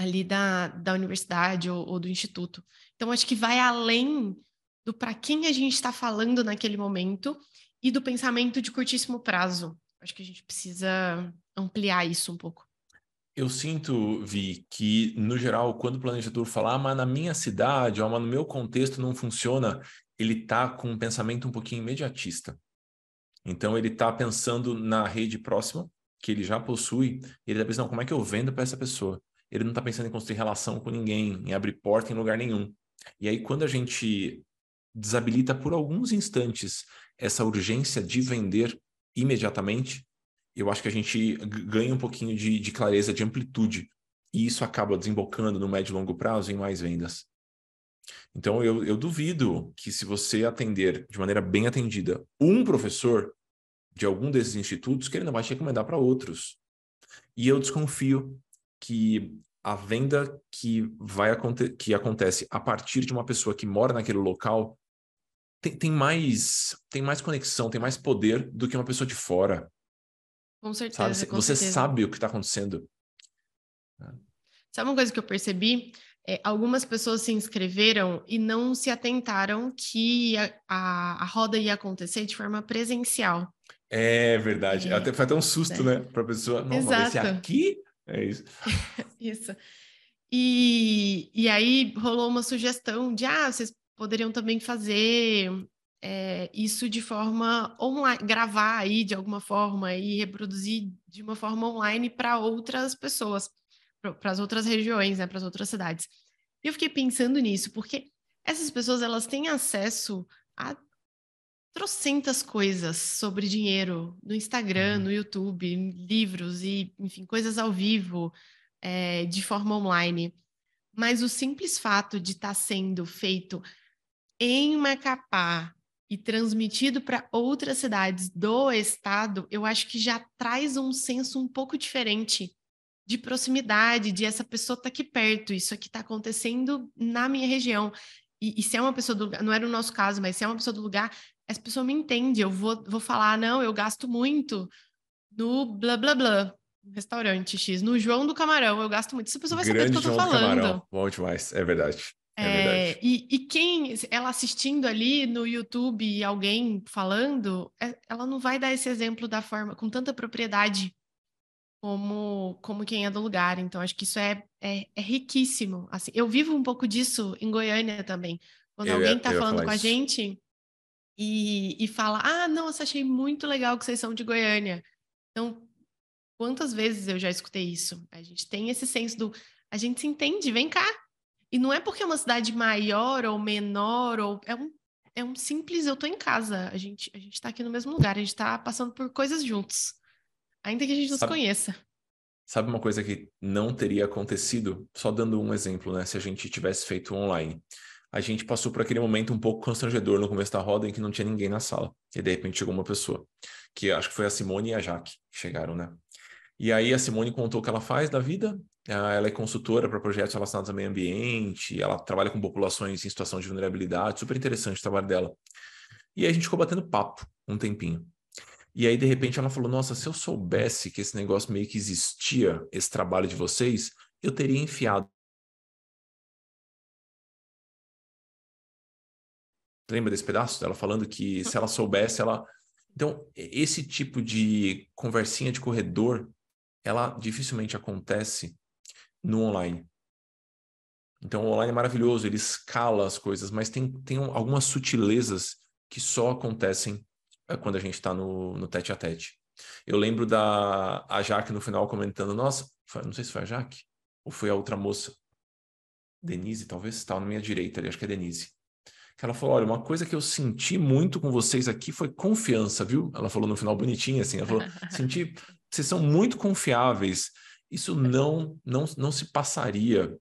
ali da, da universidade ou, ou do instituto. Então, acho que vai além do para quem a gente está falando naquele momento e do pensamento de curtíssimo prazo. Acho que a gente precisa ampliar isso um pouco. Eu sinto, Vi, que no geral, quando o planejador fala, ah, mas na minha cidade, ou mas no meu contexto não funciona, ele está com um pensamento um pouquinho imediatista. Então, ele está pensando na rede próxima, que ele já possui, e ele está pensando, como é que eu vendo para essa pessoa? Ele não está pensando em construir relação com ninguém, em abrir porta em lugar nenhum. E aí, quando a gente desabilita por alguns instantes essa urgência de vender imediatamente, eu acho que a gente ganha um pouquinho de, de clareza, de amplitude. E isso acaba desembocando no médio e longo prazo em mais vendas. Então, eu, eu duvido que se você atender de maneira bem atendida um professor de algum desses institutos, que ele não vai te recomendar para outros. E eu desconfio que a venda que vai aconte que acontece a partir de uma pessoa que mora naquele local tem, tem mais tem mais conexão, tem mais poder do que uma pessoa de fora. Com certeza. Sabe? Com Você certeza. sabe o que está acontecendo. Sabe uma coisa que eu percebi? É, algumas pessoas se inscreveram e não se atentaram que a, a, a roda ia acontecer de forma presencial. É verdade. É, até, foi até um susto, é. né? Para a pessoa. Não, Exato. Mas aqui é isso. *laughs* isso. E, e aí rolou uma sugestão de, ah, vocês poderiam também fazer é, isso de forma online, gravar aí de alguma forma e reproduzir de uma forma online para outras pessoas, para as outras regiões, né, para as outras cidades. E eu fiquei pensando nisso, porque essas pessoas elas têm acesso a trocentas coisas sobre dinheiro no Instagram, uhum. no YouTube, livros e, enfim, coisas ao vivo, é, de forma online. Mas o simples fato de estar tá sendo feito em Macapá e transmitido para outras cidades do estado, eu acho que já traz um senso um pouco diferente de proximidade, de essa pessoa estar tá aqui perto, isso aqui está acontecendo na minha região. E, e, se é uma pessoa do lugar, não era o nosso caso, mas se é uma pessoa do lugar, essa pessoa me entende. Eu vou, vou falar, não, eu gasto muito no blá blá blá, no restaurante X, no João do Camarão, eu gasto muito. Essa pessoa vai Grande saber do que eu tô João falando. Do Camarão. Bom demais, é verdade. É, é verdade. E, e, quem, ela assistindo ali no YouTube alguém falando, é, ela não vai dar esse exemplo da forma, com tanta propriedade como, como quem é do lugar. Então, acho que isso é, é, é riquíssimo. Assim, eu vivo um pouco disso em Goiânia também. Quando eu alguém está falando com a gente, e, e fala: Ah, nossa, achei muito legal que vocês são de Goiânia. Então, quantas vezes eu já escutei isso? A gente tem esse senso do a gente se entende, vem cá. E não é porque é uma cidade maior ou menor, ou é um, é um simples, eu tô em casa. A gente, a gente tá aqui no mesmo lugar, a gente tá passando por coisas juntos. Ainda que a gente não se conheça. Sabe uma coisa que não teria acontecido? Só dando um exemplo, né? Se a gente tivesse feito online. A gente passou por aquele momento um pouco constrangedor no começo da roda em que não tinha ninguém na sala. E de repente chegou uma pessoa, que acho que foi a Simone e a Jaque que chegaram, né? E aí a Simone contou o que ela faz da vida. Ah, ela é consultora para projetos relacionados ao meio ambiente, ela trabalha com populações em situação de vulnerabilidade, super interessante o trabalho dela. E aí a gente ficou batendo papo um tempinho. E aí, de repente, ela falou: Nossa, se eu soubesse que esse negócio meio que existia, esse trabalho de vocês, eu teria enfiado. Lembra desse pedaço? Ela falando que se ela soubesse, ela. Então, esse tipo de conversinha de corredor, ela dificilmente acontece no online. Então, o online é maravilhoso, ele escala as coisas, mas tem, tem algumas sutilezas que só acontecem é quando a gente está no, no tete a tete. Eu lembro da a Jaque no final comentando, nossa, foi, não sei se foi a Jaque ou foi a outra moça, Denise, talvez estava na minha direita ali, acho que é Denise. Que ela falou, olha, uma coisa que eu senti muito com vocês aqui foi confiança, viu? Ela falou no final bonitinho assim, ela falou, *laughs* senti, vocês são muito confiáveis. Isso não não não se passaria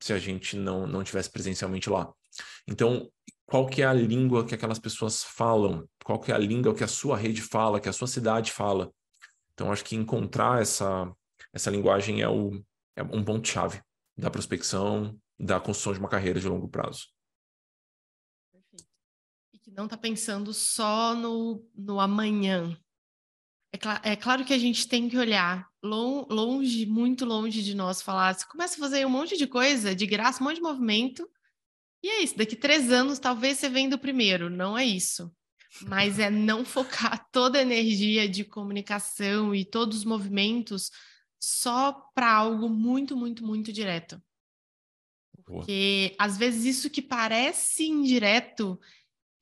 se a gente não não tivesse presencialmente lá. Então, qual que é a língua que aquelas pessoas falam, qual que é a língua que a sua rede fala, que a sua cidade fala. Então, acho que encontrar essa, essa linguagem é, o, é um ponto-chave da prospecção, da construção de uma carreira de longo prazo. Não está pensando só no, no amanhã. É, cl é, claro que a gente tem que olhar longe, muito longe de nós, falar, você começa a fazer um monte de coisa, de graça, um monte de movimento, e é isso, daqui três anos talvez você venha do primeiro, não é isso. Mas é não *laughs* focar toda a energia de comunicação e todos os movimentos só para algo muito, muito, muito direto. Porque às vezes isso que parece indireto,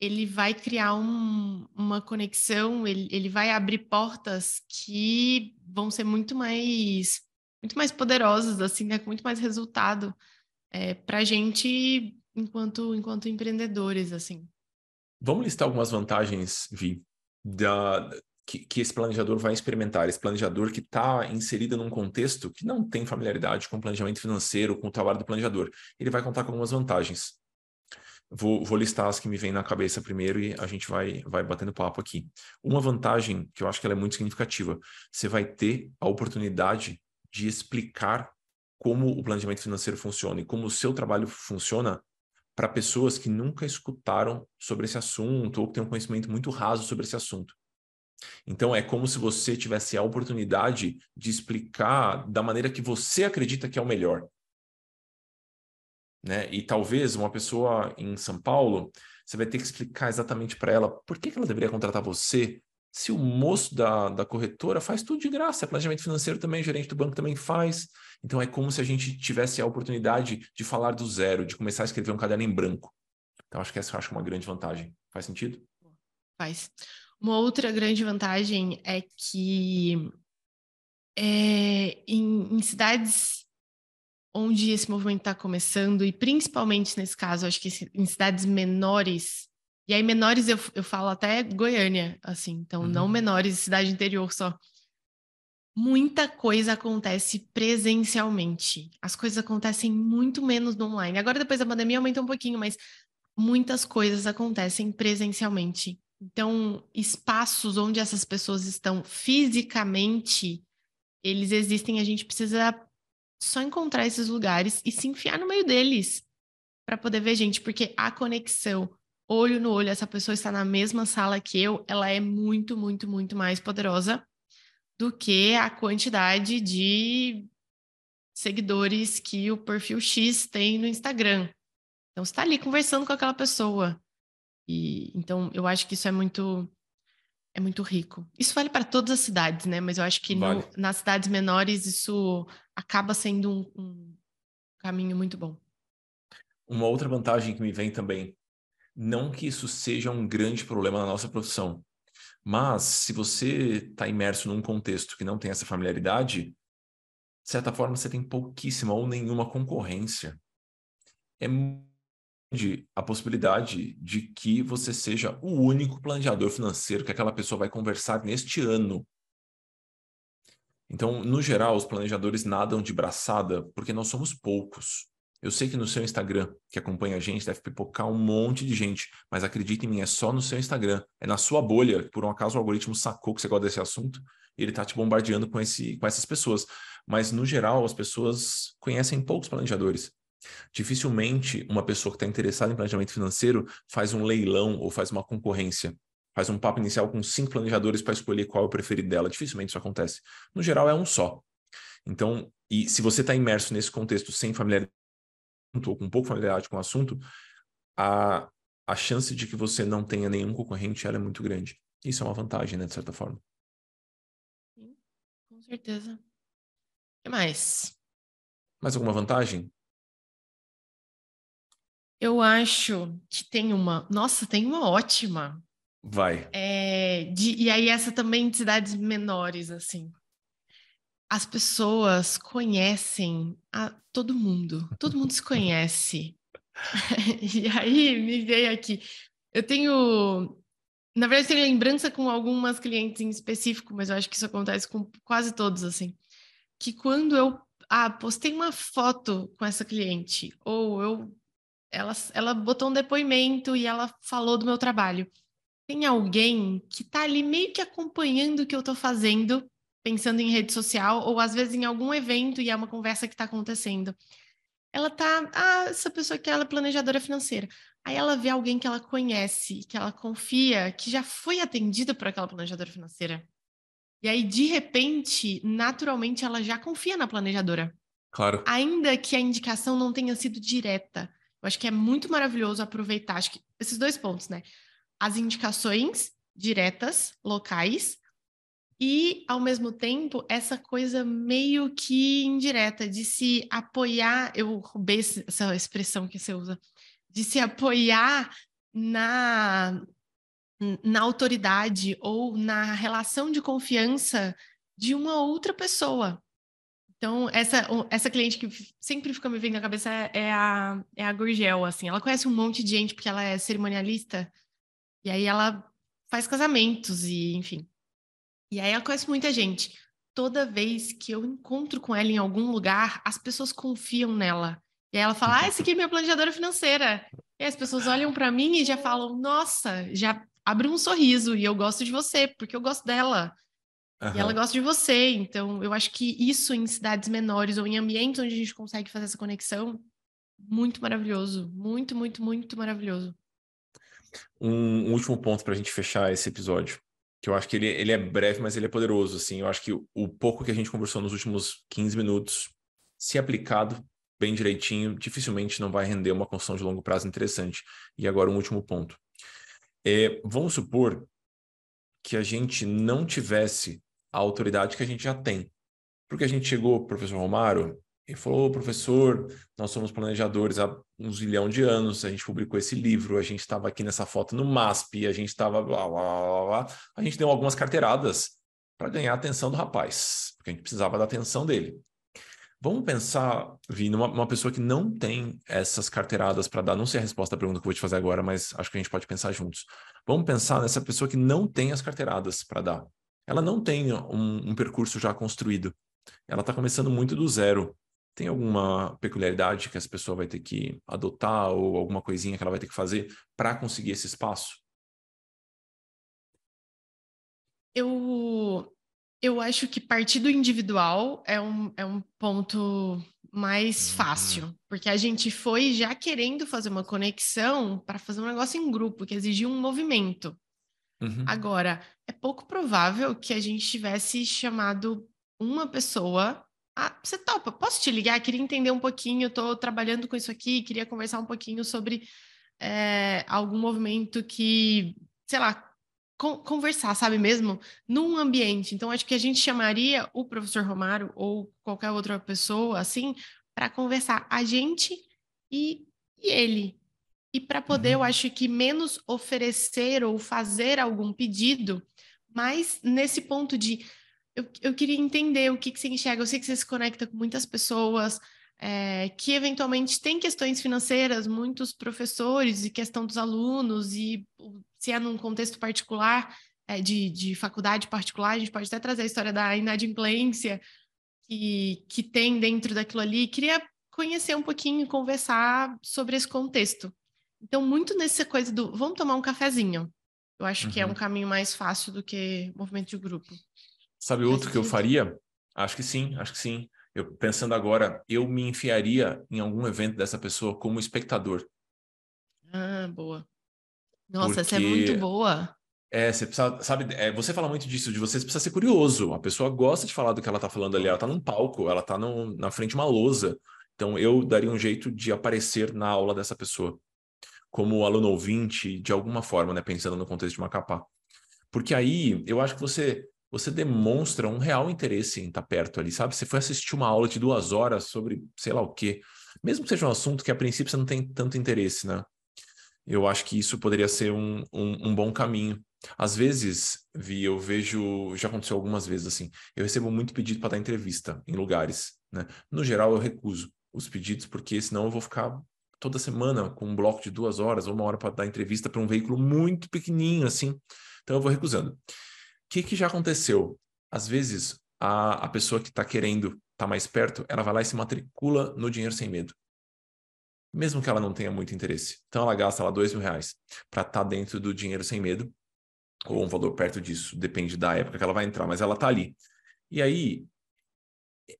ele vai criar um, uma conexão, ele, ele vai abrir portas que vão ser muito mais muito mais poderosas, assim, né? com muito mais resultado é, para a gente enquanto, enquanto empreendedores, assim. Vamos listar algumas vantagens, Vi, da, que, que esse planejador vai experimentar, esse planejador que está inserido num contexto que não tem familiaridade com planejamento financeiro, com o trabalho do planejador. Ele vai contar com algumas vantagens. Vou, vou, listar as que me vêm na cabeça primeiro e a gente vai, vai batendo papo aqui. Uma vantagem que eu acho que é muito significativa, você vai ter a oportunidade de explicar como o planejamento financeiro funciona e como o seu trabalho funciona para pessoas que nunca escutaram sobre esse assunto ou que têm um conhecimento muito raso sobre esse assunto. Então é como se você tivesse a oportunidade de explicar da maneira que você acredita que é o melhor. Né? E talvez uma pessoa em São Paulo, você vai ter que explicar exatamente para ela por que, que ela deveria contratar você, se o moço da, da corretora faz tudo de graça, planejamento financeiro também, gerente do banco também faz. Então é como se a gente tivesse a oportunidade de falar do zero, de começar a escrever um caderno em branco. Então acho que essa eu acho uma grande vantagem. Faz sentido? Faz. Uma outra grande vantagem é que é, em, em cidades onde esse movimento está começando, e principalmente nesse caso, acho que em cidades menores, e aí, menores, eu, eu falo até Goiânia, assim, então uhum. não menores, cidade interior só. Muita coisa acontece presencialmente. As coisas acontecem muito menos no online. Agora, depois da pandemia, aumentou um pouquinho, mas muitas coisas acontecem presencialmente. Então, espaços onde essas pessoas estão fisicamente, eles existem, a gente precisa só encontrar esses lugares e se enfiar no meio deles para poder ver gente, porque a conexão olho no olho, essa pessoa está na mesma sala que eu, ela é muito, muito, muito mais poderosa do que a quantidade de seguidores que o perfil X tem no Instagram. Então, você está ali conversando com aquela pessoa. E então eu acho que isso é muito é muito rico. Isso vale para todas as cidades, né? Mas eu acho que vale. no, nas cidades menores isso acaba sendo um, um caminho muito bom. Uma outra vantagem que me vem também não que isso seja um grande problema na nossa profissão, mas se você está imerso num contexto que não tem essa familiaridade, de certa forma você tem pouquíssima ou nenhuma concorrência. é a possibilidade de que você seja o único planejador financeiro que aquela pessoa vai conversar neste ano. Então, no geral, os planejadores nadam de braçada porque nós somos poucos. Eu sei que no seu Instagram, que acompanha a gente, deve pipocar um monte de gente, mas acredite em mim, é só no seu Instagram, é na sua bolha, que por um acaso o algoritmo sacou que você gosta desse assunto, e ele está te bombardeando com, esse, com essas pessoas. Mas, no geral, as pessoas conhecem poucos planejadores. Dificilmente uma pessoa que está interessada em planejamento financeiro faz um leilão ou faz uma concorrência. Faz um papo inicial com cinco planejadores para escolher qual é o preferido dela. Dificilmente isso acontece. No geral, é um só. Então, e se você está imerso nesse contexto sem familiaridade ou com pouco familiaridade com o assunto, a, a chance de que você não tenha nenhum concorrente ela é muito grande. Isso é uma vantagem, né, de certa forma. Sim, com certeza. O que mais? Mais alguma vantagem? Eu acho que tem uma. Nossa, tem uma ótima. Vai. É, de, e aí, essa também de cidades menores, assim. As pessoas conhecem a todo mundo. Todo mundo se conhece. *laughs* e aí, me veio aqui. Eu tenho. Na verdade, tenho lembrança com algumas clientes em específico, mas eu acho que isso acontece com quase todos, assim. Que quando eu ah, postei uma foto com essa cliente, ou eu ela, ela botou um depoimento e ela falou do meu trabalho. Tem alguém que está ali meio que acompanhando o que eu estou fazendo, pensando em rede social, ou às vezes em algum evento e é uma conversa que está acontecendo. Ela tá, ah, essa pessoa que ela é planejadora financeira. Aí ela vê alguém que ela conhece, que ela confia, que já foi atendida por aquela planejadora financeira. E aí, de repente, naturalmente, ela já confia na planejadora. Claro. Ainda que a indicação não tenha sido direta. Eu acho que é muito maravilhoso aproveitar acho que esses dois pontos, né? As indicações diretas, locais, e, ao mesmo tempo, essa coisa meio que indireta de se apoiar. Eu roubei essa expressão que você usa, de se apoiar na, na autoridade ou na relação de confiança de uma outra pessoa. Então, essa, essa cliente que sempre fica me vendo na cabeça é, é a, é a Gurgel, assim. Ela conhece um monte de gente porque ela é cerimonialista. E aí ela faz casamentos e, enfim. E aí ela conhece muita gente. Toda vez que eu encontro com ela em algum lugar, as pessoas confiam nela. E aí ela fala, ah, essa aqui é minha planejadora financeira. E as pessoas olham para mim e já falam, nossa, já abre um sorriso e eu gosto de você, porque eu gosto dela. Uhum. E ela gosta de você. Então, eu acho que isso em cidades menores ou em ambientes onde a gente consegue fazer essa conexão, muito maravilhoso. Muito, muito, muito maravilhoso. Um, último ponto para a gente fechar esse episódio, que eu acho que ele, ele é breve, mas ele é poderoso. Assim, eu acho que o, pouco que a gente conversou nos últimos 15 minutos, se aplicado bem direitinho, dificilmente não vai render uma construção de longo prazo interessante. E agora, um último ponto. É, vamos supor que a gente não tivesse a autoridade que a gente já tem. Porque a gente chegou, professor Romário, e falou, professor, nós somos planejadores há uns zilhão de anos, a gente publicou esse livro, a gente estava aqui nessa foto no MASP, a gente estava blá, blá, blá, blá. A gente deu algumas carteiradas para ganhar a atenção do rapaz, porque a gente precisava da atenção dele. Vamos pensar, Vi, numa uma pessoa que não tem essas carteiradas para dar. Não sei a resposta à pergunta que eu vou te fazer agora, mas acho que a gente pode pensar juntos. Vamos pensar nessa pessoa que não tem as carteiradas para dar ela não tem um, um percurso já construído. Ela está começando muito do zero. Tem alguma peculiaridade que essa pessoa vai ter que adotar ou alguma coisinha que ela vai ter que fazer para conseguir esse espaço? Eu, eu acho que partir do individual é um, é um ponto mais uhum. fácil, porque a gente foi já querendo fazer uma conexão para fazer um negócio em grupo, que exigia um movimento. Uhum. Agora, é pouco provável que a gente tivesse chamado uma pessoa. Ah, você topa? Posso te ligar? Queria entender um pouquinho. Estou trabalhando com isso aqui. Queria conversar um pouquinho sobre é, algum movimento que, sei lá, con conversar, sabe mesmo? Num ambiente. Então, acho que a gente chamaria o professor Romário ou qualquer outra pessoa assim para conversar a gente e, e ele, e para poder, uhum. eu acho que menos oferecer ou fazer algum pedido, mas nesse ponto de eu, eu queria entender o que, que você enxerga. Eu sei que você se conecta com muitas pessoas, é, que eventualmente tem questões financeiras, muitos professores e questão dos alunos, e se é num contexto particular, é, de, de faculdade particular, a gente pode até trazer a história da inadimplência que, que tem dentro daquilo ali. Queria conhecer um pouquinho, conversar sobre esse contexto. Então, muito nessa coisa do vamos tomar um cafezinho. Eu acho uhum. que é um uhum. caminho mais fácil do que movimento de grupo. Sabe outro que eu faria? Acho que sim, acho que sim. Eu pensando agora, eu me enfiaria em algum evento dessa pessoa como espectador. Ah, boa. Nossa, Porque... essa é muito boa. É, você precisa, sabe, é, você fala muito disso, de você precisa ser curioso. A pessoa gosta de falar do que ela tá falando ali, ela tá num palco, ela tá no, na frente de uma lousa. Então eu daria um jeito de aparecer na aula dessa pessoa, como aluno ouvinte, de alguma forma, né, pensando no contexto de uma capa. Porque aí eu acho que você você demonstra um real interesse em estar tá perto ali, sabe? Você foi assistir uma aula de duas horas sobre sei lá o quê, mesmo que seja um assunto que a princípio você não tem tanto interesse, né? Eu acho que isso poderia ser um, um, um bom caminho. Às vezes, Vi, eu vejo, já aconteceu algumas vezes assim, eu recebo muito pedido para dar entrevista em lugares, né? No geral, eu recuso os pedidos, porque senão eu vou ficar toda semana com um bloco de duas horas ou uma hora para dar entrevista para um veículo muito pequenininho, assim. Então eu vou recusando. Que, que já aconteceu? Às vezes, a, a pessoa que está querendo estar tá mais perto, ela vai lá e se matricula no Dinheiro Sem Medo. Mesmo que ela não tenha muito interesse. Então ela gasta lá dois mil reais para estar tá dentro do Dinheiro Sem Medo, ou um valor perto disso, depende da época que ela vai entrar, mas ela está ali. E aí,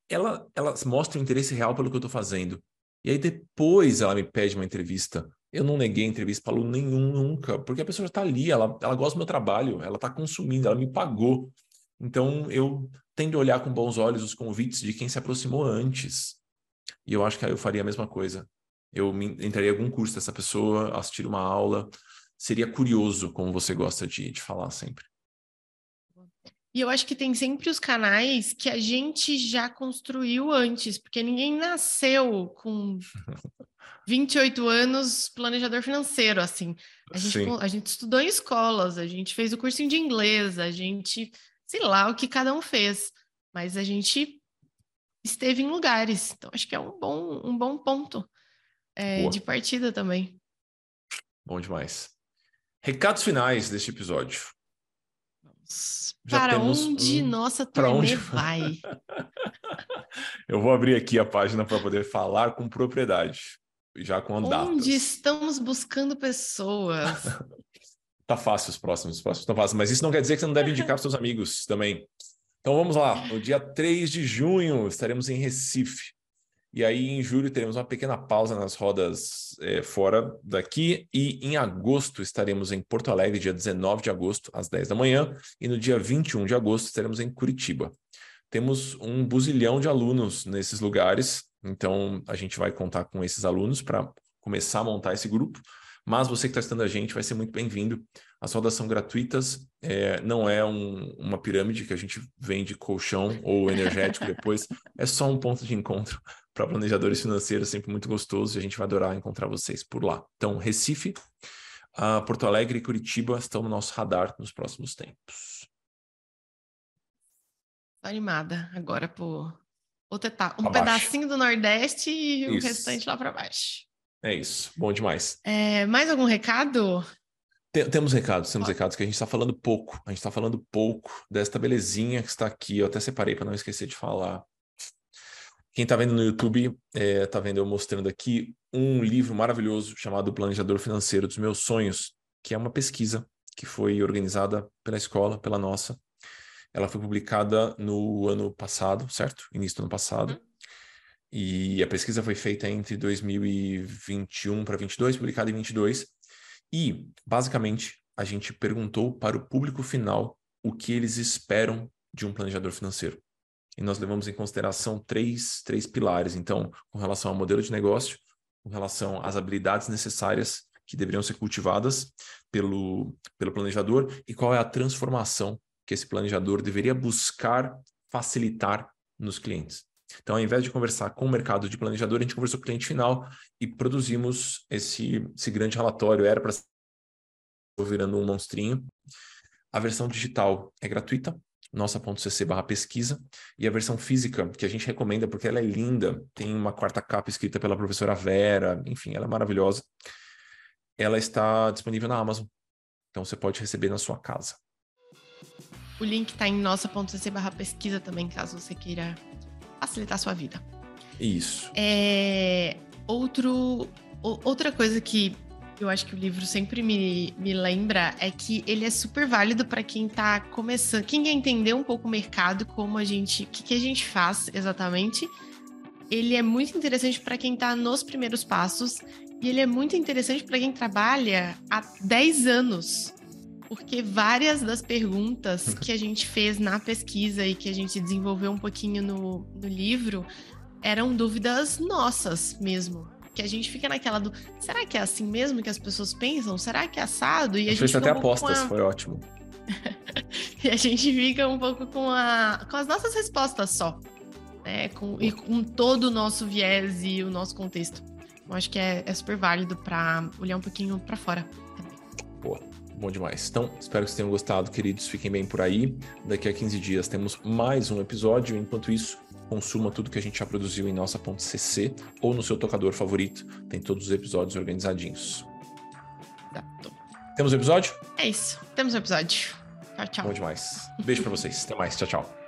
ela, ela mostra o interesse real pelo que eu estou fazendo. E aí depois ela me pede uma entrevista. Eu não neguei entrevista para aluno nenhum nunca, porque a pessoa já está ali, ela, ela gosta do meu trabalho, ela está consumindo, ela me pagou. Então eu tendo a olhar com bons olhos os convites de quem se aproximou antes. E eu acho que aí eu faria a mesma coisa. Eu me, entraria em algum curso dessa pessoa, assistir uma aula. Seria curioso, como você gosta de, de falar sempre. E eu acho que tem sempre os canais que a gente já construiu antes, porque ninguém nasceu com *laughs* 28 anos planejador financeiro, assim. A gente, a gente estudou em escolas, a gente fez o cursinho de inglês, a gente, sei lá o que cada um fez, mas a gente esteve em lugares. Então, acho que é um bom, um bom ponto é, de partida também. Bom demais. Recados finais deste episódio. Já para onde um... nossa turnê onde... vai? *laughs* Eu vou abrir aqui a página para poder falar com propriedade, já com datas. Onde estamos buscando pessoas? *laughs* tá fácil os próximos, os próximos estão fáceis, mas isso não quer dizer que você não deve indicar para seus amigos também. Então vamos lá, no dia 3 de junho estaremos em Recife. E aí, em julho, teremos uma pequena pausa nas rodas é, fora daqui. E em agosto, estaremos em Porto Alegre, dia 19 de agosto, às 10 da manhã. E no dia 21 de agosto, estaremos em Curitiba. Temos um buzilhão de alunos nesses lugares. Então, a gente vai contar com esses alunos para começar a montar esse grupo. Mas você que está estudando a gente vai ser muito bem-vindo. As rodas são gratuitas, é, não é um, uma pirâmide que a gente vende colchão ou energético *laughs* depois, é só um ponto de encontro para planejadores financeiros, sempre muito gostoso e a gente vai adorar encontrar vocês por lá. Então, Recife, uh, Porto Alegre e Curitiba estão no nosso radar nos próximos tempos. animada agora por outra etapa. Um pedacinho do Nordeste e isso. o restante lá para baixo. É isso, bom demais. É, mais algum recado? temos recados, temos recados que a gente está falando pouco. A gente está falando pouco desta belezinha que está aqui. Eu até separei para não esquecer de falar. Quem está vendo no YouTube está é, tá vendo eu mostrando aqui um livro maravilhoso chamado Planejador Financeiro dos Meus Sonhos, que é uma pesquisa que foi organizada pela escola, pela nossa. Ela foi publicada no ano passado, certo? Início do ano passado. Uhum. E a pesquisa foi feita entre 2021 para 22, publicada em 22. E, basicamente, a gente perguntou para o público final o que eles esperam de um planejador financeiro e nós levamos em consideração três, três pilares. Então, com relação ao modelo de negócio, com relação às habilidades necessárias que deveriam ser cultivadas pelo, pelo planejador e qual é a transformação que esse planejador deveria buscar facilitar nos clientes. Então, ao invés de conversar com o mercado de planejador, a gente conversou com o cliente final e produzimos esse, esse grande relatório. Era para virando um monstrinho. A versão digital é gratuita, nossa.cc barra pesquisa, e a versão física, que a gente recomenda porque ela é linda, tem uma quarta capa escrita pela professora Vera, enfim, ela é maravilhosa. Ela está disponível na Amazon, então você pode receber na sua casa. O link está em nossa.cc barra pesquisa também, caso você queira facilitar a sua vida. Isso. É, outro, outra coisa que eu acho que o livro sempre me, me lembra é que ele é super válido para quem está começando, quem quer entender um pouco o mercado, como a gente, o que, que a gente faz exatamente. Ele é muito interessante para quem está nos primeiros passos e ele é muito interessante para quem trabalha há 10 anos. Porque várias das perguntas *laughs* que a gente fez na pesquisa e que a gente desenvolveu um pouquinho no, no livro eram dúvidas nossas mesmo que a gente fica naquela do será que é assim mesmo que as pessoas pensam? Será que é assado? E a, a gente até apostas, a... foi ótimo. *laughs* e a gente fica um pouco com, a, com as nossas respostas só, né? Com, e com todo o nosso viés e o nosso contexto. Eu acho que é, é super válido para olhar um pouquinho para fora também. Boa. Bom demais. Então, espero que vocês tenham gostado, queridos. Fiquem bem por aí. Daqui a 15 dias temos mais um episódio. Enquanto isso, consuma tudo que a gente já produziu em nossa.cc ou no seu tocador favorito. Tem todos os episódios organizadinhos. Exato. Temos o episódio? É isso. Temos o episódio. Tchau, tchau. Bom demais. Beijo para vocês. Até mais. Tchau, tchau.